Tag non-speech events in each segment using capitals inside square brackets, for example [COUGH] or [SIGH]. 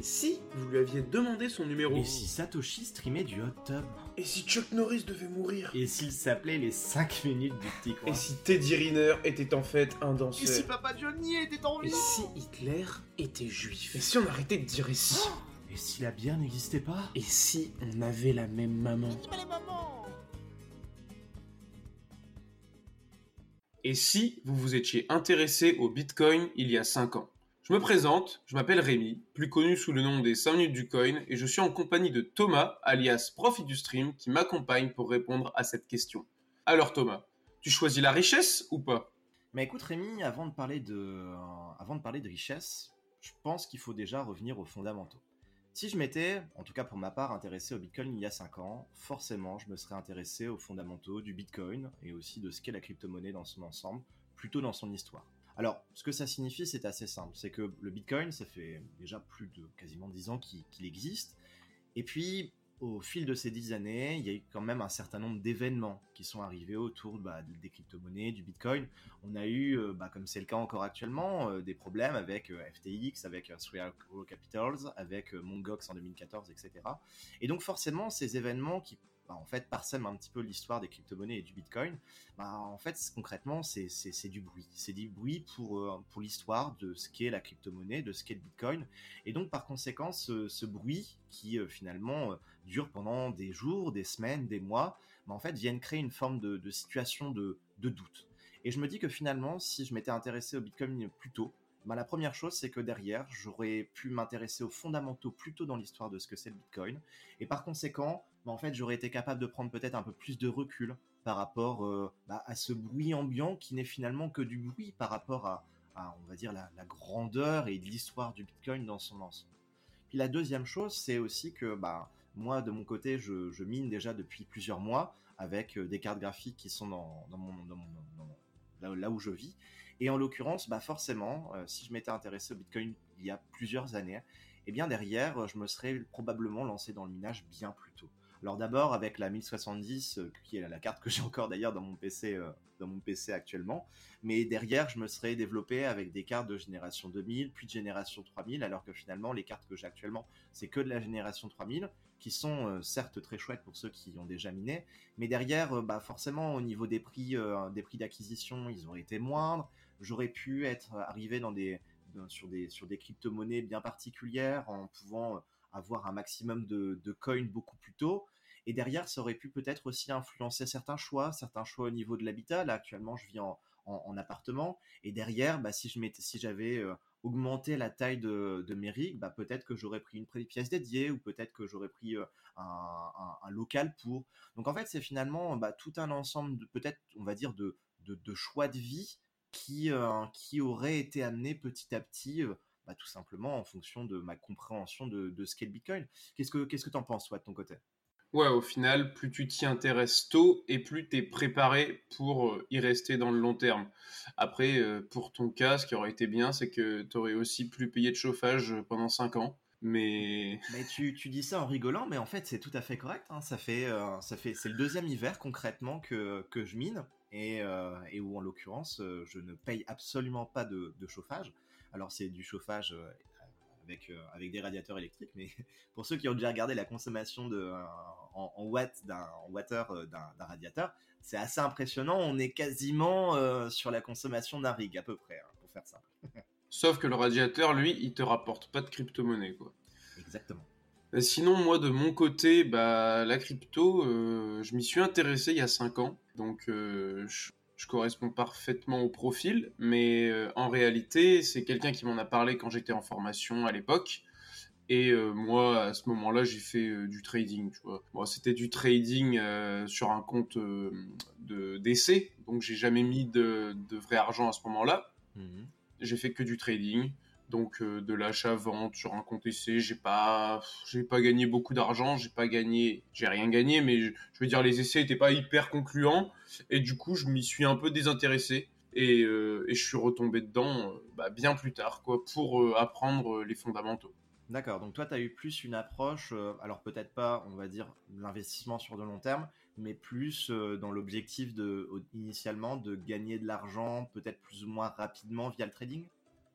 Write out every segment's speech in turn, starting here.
Et si vous lui aviez demandé son numéro Et si Satoshi streamait du hot tub Et si Chuck Norris devait mourir Et s'il s'appelait les 5 minutes du petit coin Et si Teddy Riner était en fait un danseur Et si Papa Johnny était en Et vie si Hitler était juif Et si on arrêtait de dire et si Et si la bière n'existait pas Et si on avait la même maman Et si vous vous étiez intéressé au Bitcoin il y a 5 ans Je me présente, je m'appelle Rémi, plus connu sous le nom des 5 minutes du coin, et je suis en compagnie de Thomas, alias Profit du Stream, qui m'accompagne pour répondre à cette question. Alors Thomas, tu choisis la richesse ou pas? Mais écoute Rémi, avant de parler de, euh, avant de, parler de richesse, je pense qu'il faut déjà revenir aux fondamentaux. Si je m'étais, en tout cas pour ma part, intéressé au Bitcoin il y a 5 ans, forcément je me serais intéressé aux fondamentaux du Bitcoin et aussi de ce qu'est la crypto-monnaie dans son ensemble, plutôt dans son histoire. Alors, ce que ça signifie, c'est assez simple. C'est que le Bitcoin, ça fait déjà plus de quasiment 10 ans qu'il existe. Et puis, au fil de ces 10 années, il y a eu quand même un certain nombre d'événements qui sont arrivés autour bah, des crypto-monnaies, du Bitcoin. On a eu, euh, bah, comme c'est le cas encore actuellement, euh, des problèmes avec euh, FTX, avec Three Arrow Capitals, avec euh, Mongox en 2014, etc. Et donc forcément, ces événements qui bah, en fait parsèment un petit peu l'histoire des crypto-monnaies et du Bitcoin, bah, en fait concrètement c'est du bruit. C'est du bruit pour, euh, pour l'histoire de ce qu'est la crypto-monnaie, de ce qu'est le Bitcoin. Et donc par conséquent, ce, bruit qui euh, finalement euh, dure pendant des jours, des semaines, des mois, bah, en fait viennent créer une forme de, situation de doute. Et je me dis que finalement, si je m'étais intéressé au Bitcoin plus tôt, bah, la première chose, c'est que derrière, j'aurais pu m'intéresser aux fondamentaux plus tôt dans l'histoire de ce que c'est le Bitcoin. Et par conséquent, bah, en fait, j'aurais été capable de prendre peut-être un peu plus de recul par rapport euh, bah, à ce bruit ambiant qui n'est finalement que du bruit par rapport à, on va dire, la, grandeur et l'histoire du Bitcoin dans son ensemble. Puis la deuxième chose, c'est aussi que bah, moi, de mon côté, je, mine déjà depuis plusieurs mois avec euh, des cartes graphiques qui sont dans, dans mon, dans mon, là où je vis. Et en l'occurrence, bah forcément, euh, si je m'étais intéressé au Bitcoin il y a plusieurs années, eh bien derrière, euh, je me serais probablement lancé dans le minage bien plus tôt. Alors d'abord avec la 1070, euh, qui est la carte que j'ai encore d'ailleurs dans mon PC, dans mon PC actuellement. Mais derrière, je me serais développé avec des cartes de génération 2000, puis de génération 3000, alors que finalement, les cartes que j'ai actuellement, c'est que de la génération 3000, qui sont certes très chouettes pour ceux qui ont déjà miné, mais derrière, bah forcément, au niveau des prix, des prix d'acquisition, ils auraient été moindres. J'aurais pu être arrivé dans des, sur des, sur des crypto-monnaies bien particulières, en pouvant avoir un maximum de, coins beaucoup plus tôt. Et derrière, ça aurait pu peut-être aussi influencer certains choix, certains choix au niveau de l'habitat. Là, actuellement, je vis en, en, en appartement. Et derrière, bah, si je m'étais, si j'avais euh, augmenté la taille de, de mes rigs, bah, peut-être que j'aurais pris une pièce dédiée ou peut-être que j'aurais pris euh, un, un, local pour. Donc en fait, c'est finalement bah, tout un ensemble de peut-être, on va dire, de, de choix de vie qui, euh, qui auraient été amenés petit à petit. euh, bah, tout simplement en fonction de ma compréhension de, de ce qu'est le Bitcoin. Qu'est-ce que qu'est-ce que t'en penses toi de ton côté? Ouais, au final, plus tu t'y intéresses tôt et plus t'es préparé pour euh, y rester dans le long terme. Après, euh, pour ton cas, ce qui aurait été bien, c'est que t'aurais aussi plus payé de chauffage pendant 5 ans. Mais Mais tu, tu dis ça en rigolant, mais en fait c'est tout à fait correct. hein. Ça fait euh, ça fait c'est le deuxième hiver concrètement que que je mine et euh, et où en l'occurrence euh, je ne paye absolument pas de, de chauffage. Alors c'est du chauffage euh, avec avec des radiateurs électriques, mais [LAUGHS] pour ceux qui ont déjà regardé la consommation de en, en watts d'un water d'un radiateur, c'est assez impressionnant. On est quasiment sur la consommation d'un rig à peu près, hein, pour faire simple. [LAUGHS] sauf que le radiateur, lui, il te rapporte pas de crypto-monnaie, quoi. Exactement. Euh, Sinon, moi, de mon côté, bah, la crypto, euh, je m'y suis intéressé il y a 5 ans. Donc, euh, je, je corresponds parfaitement au profil. Mais euh, en réalité, c'est quelqu'un qui m'en a parlé quand j'étais en formation à l'époque. Et moi, à ce moment-là, j'ai fait du trading, tu vois. Bon, c'était du trading sur un compte de d'essai. Donc, j'ai jamais mis de, de vrai argent à ce moment-là Mhm. j'ai fait que du trading donc euh, de l'achat vente sur un compte essai j'ai pas pas gagné beaucoup d'argent j'ai pas gagné j'ai rien gagné mais je, veux dire les essais étaient pas hyper concluants. Et du coup je m'y suis un peu désintéressé. Et, euh, je suis retombé dedans euh, bah, bien plus tard quoi pour apprendre les fondamentaux. D'accord, donc toi, tu as eu plus une approche, alors peut-être pas, on va dire, l'investissement sur de long terme, mais plus dans l'objectif de, initialement, de gagner de l'argent, peut-être plus ou moins rapidement via le trading?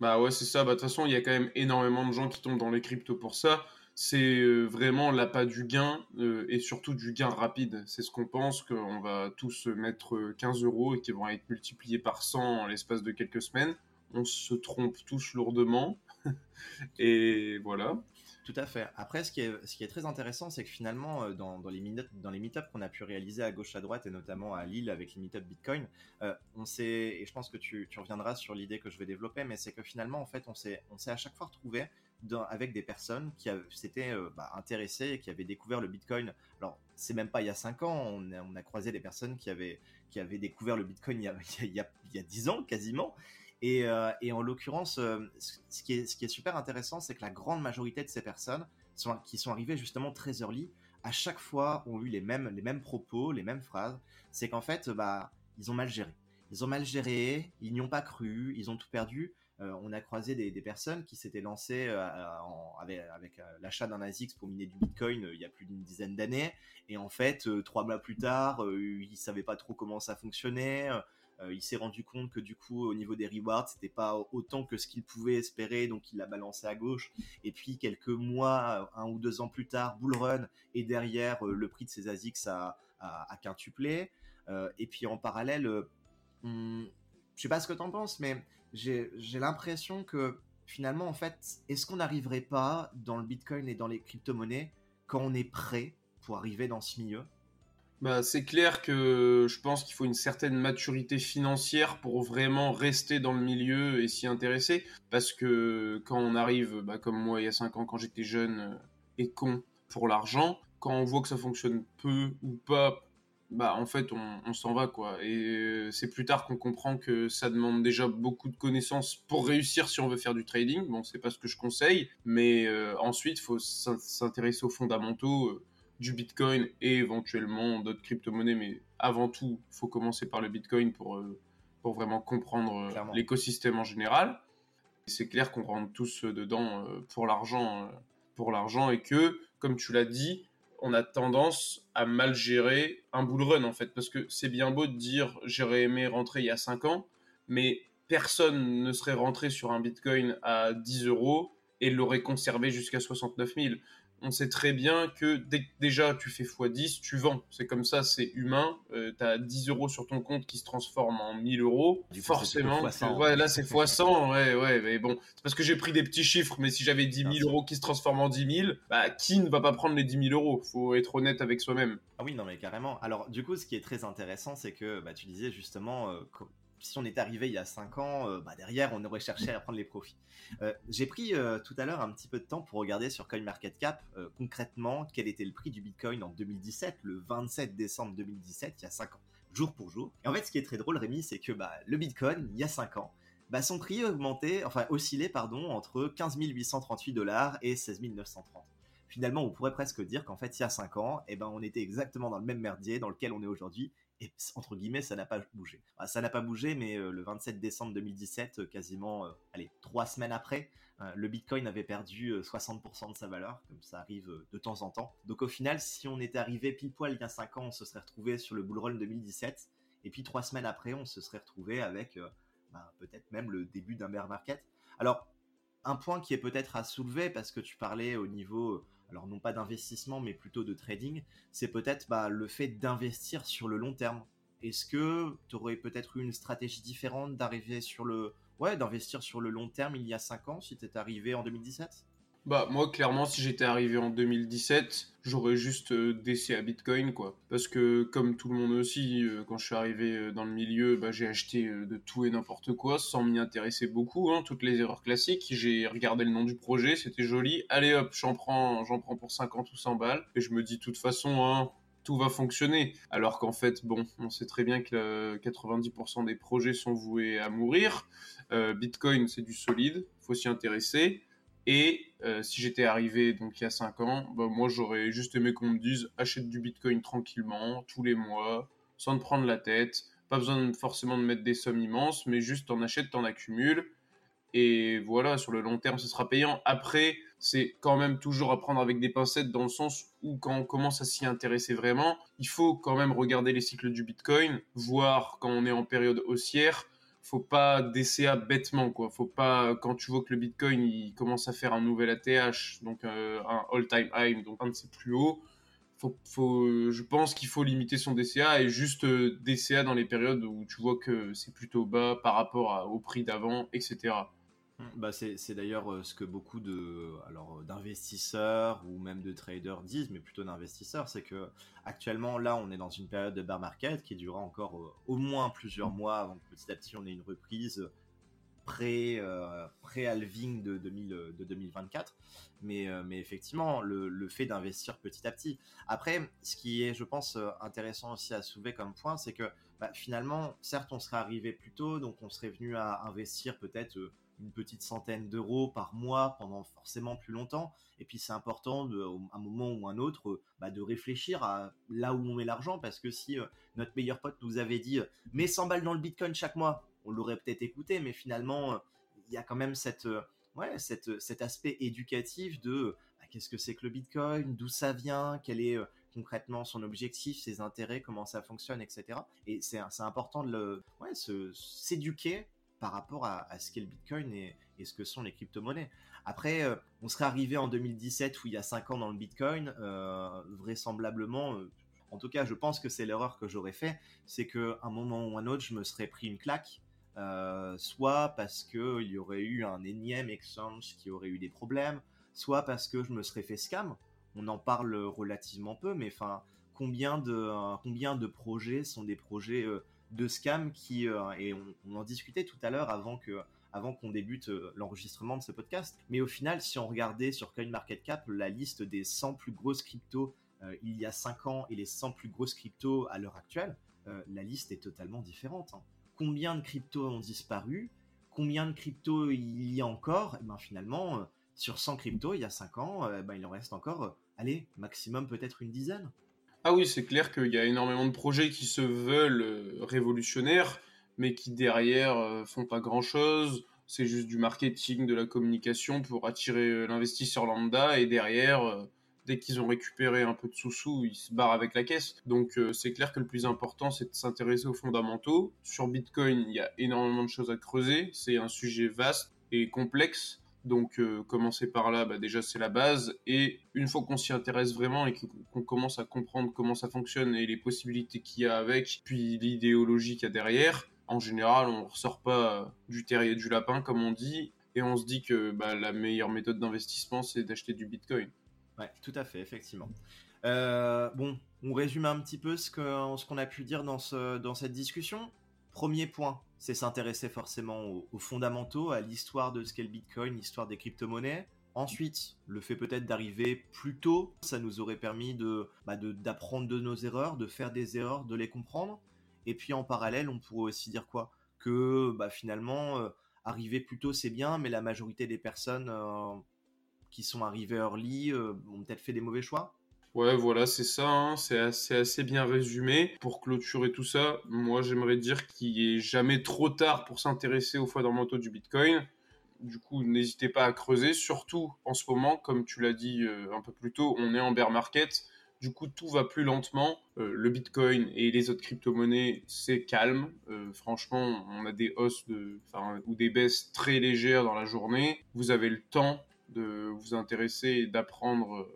Bah ouais, c'est ça. Bah, de toute façon, il y a quand même énormément de gens qui tombent dans les cryptos pour ça. C'est euh, vraiment l'appât du gain euh, et surtout du gain rapide. C'est ce qu'on pense, qu'on va tous mettre 15 euros et qui vont être multipliés par 100 en l'espace de quelques semaines. On se trompe tous lourdement. [LAUGHS] et voilà. Tout à fait. Après, ce qui est, très intéressant, c'est que finalement, euh, dans, les meet-ups qu'on a pu réaliser à gauche à droite, et notamment à Lille avec les meet-ups Bitcoin, euh, on s'est, et je pense que tu, reviendras sur l'idée que je vais développer, mais c'est que finalement, en fait, on s'est, à chaque fois retrouvé avec des personnes qui s'étaient euh, bah, intéressées et qui avaient découvert le Bitcoin. Alors, c'est même pas il y a 5 ans, on a, croisé des personnes qui avaient, qui avaient découvert le Bitcoin il y a, [LAUGHS] il y a, il y a 10 ans quasiment, et, euh, et en l'occurrence, euh, ce, qui est, super intéressant, c'est que la grande majorité de ces personnes qui sont arrivées justement très early, à chaque fois ont eu les mêmes, propos, les mêmes phrases. C'est qu'en fait, bah, ils ont mal géré. Ils ont mal géré, ils n'y ont pas cru, ils ont tout perdu. Euh, on a croisé des, personnes qui s'étaient lancées avec, l'achat d'un ASICS pour miner du Bitcoin il y a plus d'une dizaine d'années. Et en fait, trois mois plus tard, ils savaient pas trop comment ça fonctionnait. Euh, il s'est rendu compte que du coup, au niveau des rewards, c'était pas autant que ce qu'il pouvait espérer, donc il l'a balancé à gauche. Et puis quelques mois, un ou deux ans plus tard, bull run et derrière euh, le prix de ses ASICs a, quintuplé. Euh, et puis en parallèle, hmm, je sais pas ce que t'en penses, mais j'ai l'impression que finalement, en fait, est-ce qu'on n'arriverait pas dans le Bitcoin et dans les crypto-monnaies quand on est prêt pour arriver dans ce milieu? Bah, c'est clair que je pense qu'il faut une certaine maturité financière pour vraiment rester dans le milieu et s'y intéresser. Parce que quand on arrive, bah, comme moi il y a 5 ans, quand j'étais jeune euh, et con pour l'argent, quand on voit que ça fonctionne peu ou pas, bah en fait on, s'en va quoi. Et euh, c'est plus tard qu'on comprend que ça demande déjà beaucoup de connaissances pour réussir si on veut faire du trading. Bon, c'est pas ce que je conseille, mais euh, ensuite faut s'intéresser aux fondamentaux du Bitcoin et éventuellement d'autres crypto-monnaies, mais avant tout, il faut commencer par le Bitcoin pour, euh, pour vraiment comprendre euh, l'écosystème en général. C'est clair qu'on rentre tous dedans euh, pour l'argent, pour l'argent et que, comme tu l'as dit, on a tendance à mal gérer un bull run en fait, parce que c'est bien beau de dire j'aurais aimé rentrer il y a 5 ans, mais personne ne serait rentré sur un Bitcoin à 10 euros et l'aurait conservé jusqu'à 69 000 on sait très bien que dès que déjà tu fais x10, tu vends. C'est comme ça, c'est humain. Euh, tu as 10 euros sur ton compte qui se transforme en 1000 euros. Forcément, ouais, là c'est x100. Ouais, ouais, mais bon, c'est parce que j'ai pris des petits chiffres. Mais si j'avais 10 000 euros qui se transforment en 10 000, bah, qui ne va pas prendre les 10 000 euros? Faut être honnête avec soi-même. Ah oui, non, mais carrément. Alors, du coup, ce qui est très intéressant, c'est que bah, tu disais justement, euh, si on est arrivé il y a 5 ans, euh, bah derrière, on aurait cherché à prendre les profits. Euh, j'ai pris euh, tout à l'heure un petit peu de temps pour regarder sur CoinMarketCap concrètement quel était le prix du Bitcoin en 2017, le 27 décembre 2017, il y a 5 ans, jour pour jour. Et en fait, ce qui est très drôle, Rémi, c'est que bah, le Bitcoin, il y a 5 ans, bah, son prix augmentait, enfin oscillait, pardon, entre 15 838 dollars et 16 930 finalement, on pourrait presque dire qu'en fait, il y a 5 ans, eh ben, on était exactement dans le même merdier dans lequel on est aujourd'hui, et entre guillemets, ça n'a pas bougé. ça n'a pas bougé, mais euh, le 27 décembre 2017, euh, quasiment, euh, allez, trois semaines après, le Bitcoin avait perdu 60% de sa valeur, comme ça arrive de temps en temps. Donc au final, si on était arrivé pile poil il y a 5 ans, on se serait retrouvé sur le bull run 2017, et puis trois semaines après, on se serait retrouvé avec ben, peut-être même le début d'un bear market. Alors, un point qui est peut-être à soulever, parce que tu parlais au niveau alors non pas d'investissement, mais plutôt de trading, c'est peut-être bah, le fait d'investir sur le long terme. Est-ce que tu aurais peut-être eu une stratégie différente d'arriver sur le... Ouais, d'investir sur le long terme il y a 5 ans si tu arrivé en 2017 bah moi clairement si j'étais arrivé en 2017, j'aurais juste euh, à Bitcoin quoi. Parce que comme tout le monde aussi, euh, quand je suis arrivé euh, dans le milieu, bah, j'ai acheté euh, de tout et n'importe quoi sans m'y intéresser beaucoup, hein, toutes les erreurs classiques. J'ai regardé le nom du projet, c'était joli. Allez hop, j'en prends, prends pour 50 ou 100 balles. Et je me dis de toute façon, hein, tout va fonctionner. Alors qu'en fait, bon, on sait très bien que 90% des projets sont voués à mourir. Bitcoin, c'est du solide, faut s'y intéresser. Et euh, si j'étais arrivé donc il y a 5 ans, bah, moi j'aurais juste aimé qu'on me dise achète du Bitcoin tranquillement, tous les mois, sans te prendre la tête. Pas besoin forcément de mettre des sommes immenses, mais juste t'en achètes, t'en accumules. Et voilà, sur le long terme, ce sera payant. Après, c'est quand même toujours à prendre avec des pincettes dans le sens où quand on commence à s'y intéresser vraiment, il faut quand même regarder les cycles du Bitcoin, voir quand on est en période haussière, faut pas DCA bêtement quoi. Faut pas quand tu vois que le Bitcoin il commence à faire un nouvel ATH, donc euh, un all-time high, donc un de ses plus hauts. Faut, je pense qu'il faut limiter son DCA et juste euh, DCA dans les périodes où tu vois que c'est plutôt bas par rapport au prix d'avant, etc. Bah c'est d'ailleurs euh, ce que beaucoup de alors euh, d'investisseurs ou même de traders disent, mais plutôt d'investisseurs, c'est que actuellement là on est dans une période de bear market qui durera encore euh, au moins plusieurs mois avant que petit à petit on ait une reprise pré pré halving de, 2000, de 2024. Mais mais effectivement le, le fait d'investir petit à petit. Après ce qui est je pense intéressant aussi à soulever comme point, c'est que bah, finalement certes on serait arrivé plus tôt, donc on serait venu à investir peut-être une petite centaine d'euros par mois pendant forcément plus longtemps. Et puis c'est important, de, un moment ou un autre, euh, bah, de réfléchir à là où on met l'argent, parce que si euh, notre meilleur pote nous avait dit euh, mets 100 balles dans le Bitcoin chaque mois, on l'aurait peut-être écouté, mais finalement il y a quand même cette, ouais, cette, cet aspect éducatif de bah, qu'est-ce que c'est que le Bitcoin, d'où ça vient, quel est concrètement son objectif, ses intérêts, comment ça fonctionne, etc. Et c'est important de le, ouais, s'éduquer par rapport à, ce qu'est le Bitcoin et, ce que sont les crypto-monnaies. Après, euh, on serait arrivé en 2017 où il y a 5 ans dans le Bitcoin, euh, vraisemblablement, euh, en tout cas je pense que c'est l'erreur que j'aurais fait, c'est qu'à un moment ou un autre je me serais pris une claque, soit parce qu'il y aurait eu un énième exchange qui aurait eu des problèmes, soit parce que je me serais fait scam. On en parle relativement peu, mais enfin, combien de, combien de projets sont des projets de scam qui euh, et on, en discutait tout à l'heure avant que avant qu'on débute euh, l'enregistrement de ce podcast. Mais au final, si on regardait sur CoinMarketCap la liste des 100 plus grosses cryptos euh, il y a 5 ans et les 100 plus grosses cryptos à l'heure actuelle, la liste est totalement différente. Hein. Combien de cryptos ont disparu? Combien de cryptos il y a encore? Et eh ben finalement, sur 100 cryptos il y a 5 ans, ben, il en reste encore, allez, maximum peut-être une dizaine. Ah oui, c'est clair qu'il y a énormément de projets qui se veulent euh, révolutionnaires, mais qui derrière euh, font pas grand-chose. C'est juste du marketing, de la communication pour attirer euh, l'investisseur lambda, et derrière, dès qu'ils ont récupéré un peu de sous-sous, ils se barrent avec la caisse. Donc c'est clair que le plus important, c'est de s'intéresser aux fondamentaux. Sur Bitcoin, il y a énormément de choses à creuser. C'est un sujet vaste et complexe donc euh, commencer par là, bah, déjà c'est la base. Et une fois qu'on s'y intéresse vraiment et qu'on commence à comprendre comment ça fonctionne et les possibilités qu'il y a avec, puis l'idéologie qu'il y a derrière, en général on ne ressort pas du terrier du lapin comme on dit, et on se dit que bah, la meilleure méthode d'investissement c'est d'acheter du Bitcoin. Ouais, tout à fait, effectivement. Euh, bon, on résume un petit peu ce qu'on a pu dire dans cette discussion. Premier point, c'est s'intéresser forcément aux, fondamentaux, à l'histoire de ce qu'est le Bitcoin, l'histoire des crypto-monnaies. Ensuite, le fait peut-être d'arriver plus tôt, ça nous aurait permis bah, de, d'apprendre de nos erreurs, de faire des erreurs, de les comprendre. Et puis en parallèle, on pourrait aussi dire quoi? Que bah, finalement, euh, arriver plus tôt c'est bien, mais la majorité des personnes euh, qui sont arrivées early euh, ont peut-être fait des mauvais choix. Ouais, voilà, c'est ça, hein. c'est assez, assez, bien résumé. Pour clôturer tout ça, moi j'aimerais dire qu'il est jamais trop tard pour s'intéresser aux fondamentaux du Bitcoin. Du coup, n'hésitez pas à creuser, surtout en ce moment, comme tu l'as dit euh, un peu plus tôt, on est en bear market. Du coup, tout va plus lentement. Euh, le Bitcoin et les autres crypto-monnaies, c'est calme. Euh, franchement, on a des hausses ou des baisses très légères dans la journée. Vous avez le temps de vous intéresser et d'apprendre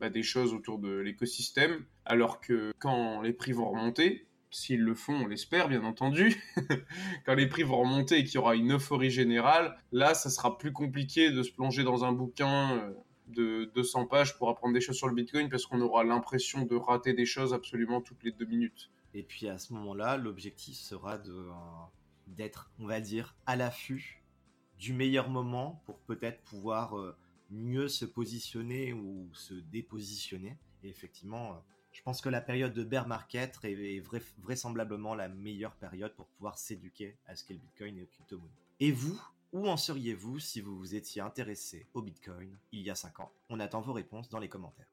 bah, des choses autour de l'écosystème, alors que quand les prix vont remonter, s'ils le font, on l'espère bien entendu, [LAUGHS] quand les prix vont remonter et qu'il y aura une euphorie générale, là, ça sera plus compliqué de se plonger dans un bouquin euh, de 200 pages pour apprendre des choses sur le Bitcoin parce qu'on aura l'impression de rater des choses absolument toutes les deux minutes. Et puis à ce moment-là, l'objectif sera euh, d'être, on va dire, à l'affût du meilleur moment pour peut-être pouvoir euh, mieux se positionner ou se dépositionner. Et effectivement, euh, je pense que la période de bear market est vraisemblablement la meilleure période pour pouvoir s'éduquer à ce qu'est le Bitcoin et aux crypto-monnaies. Et vous, où en seriez-vous si vous vous étiez intéressé au Bitcoin il y a 5 ans? On attend vos réponses dans les commentaires.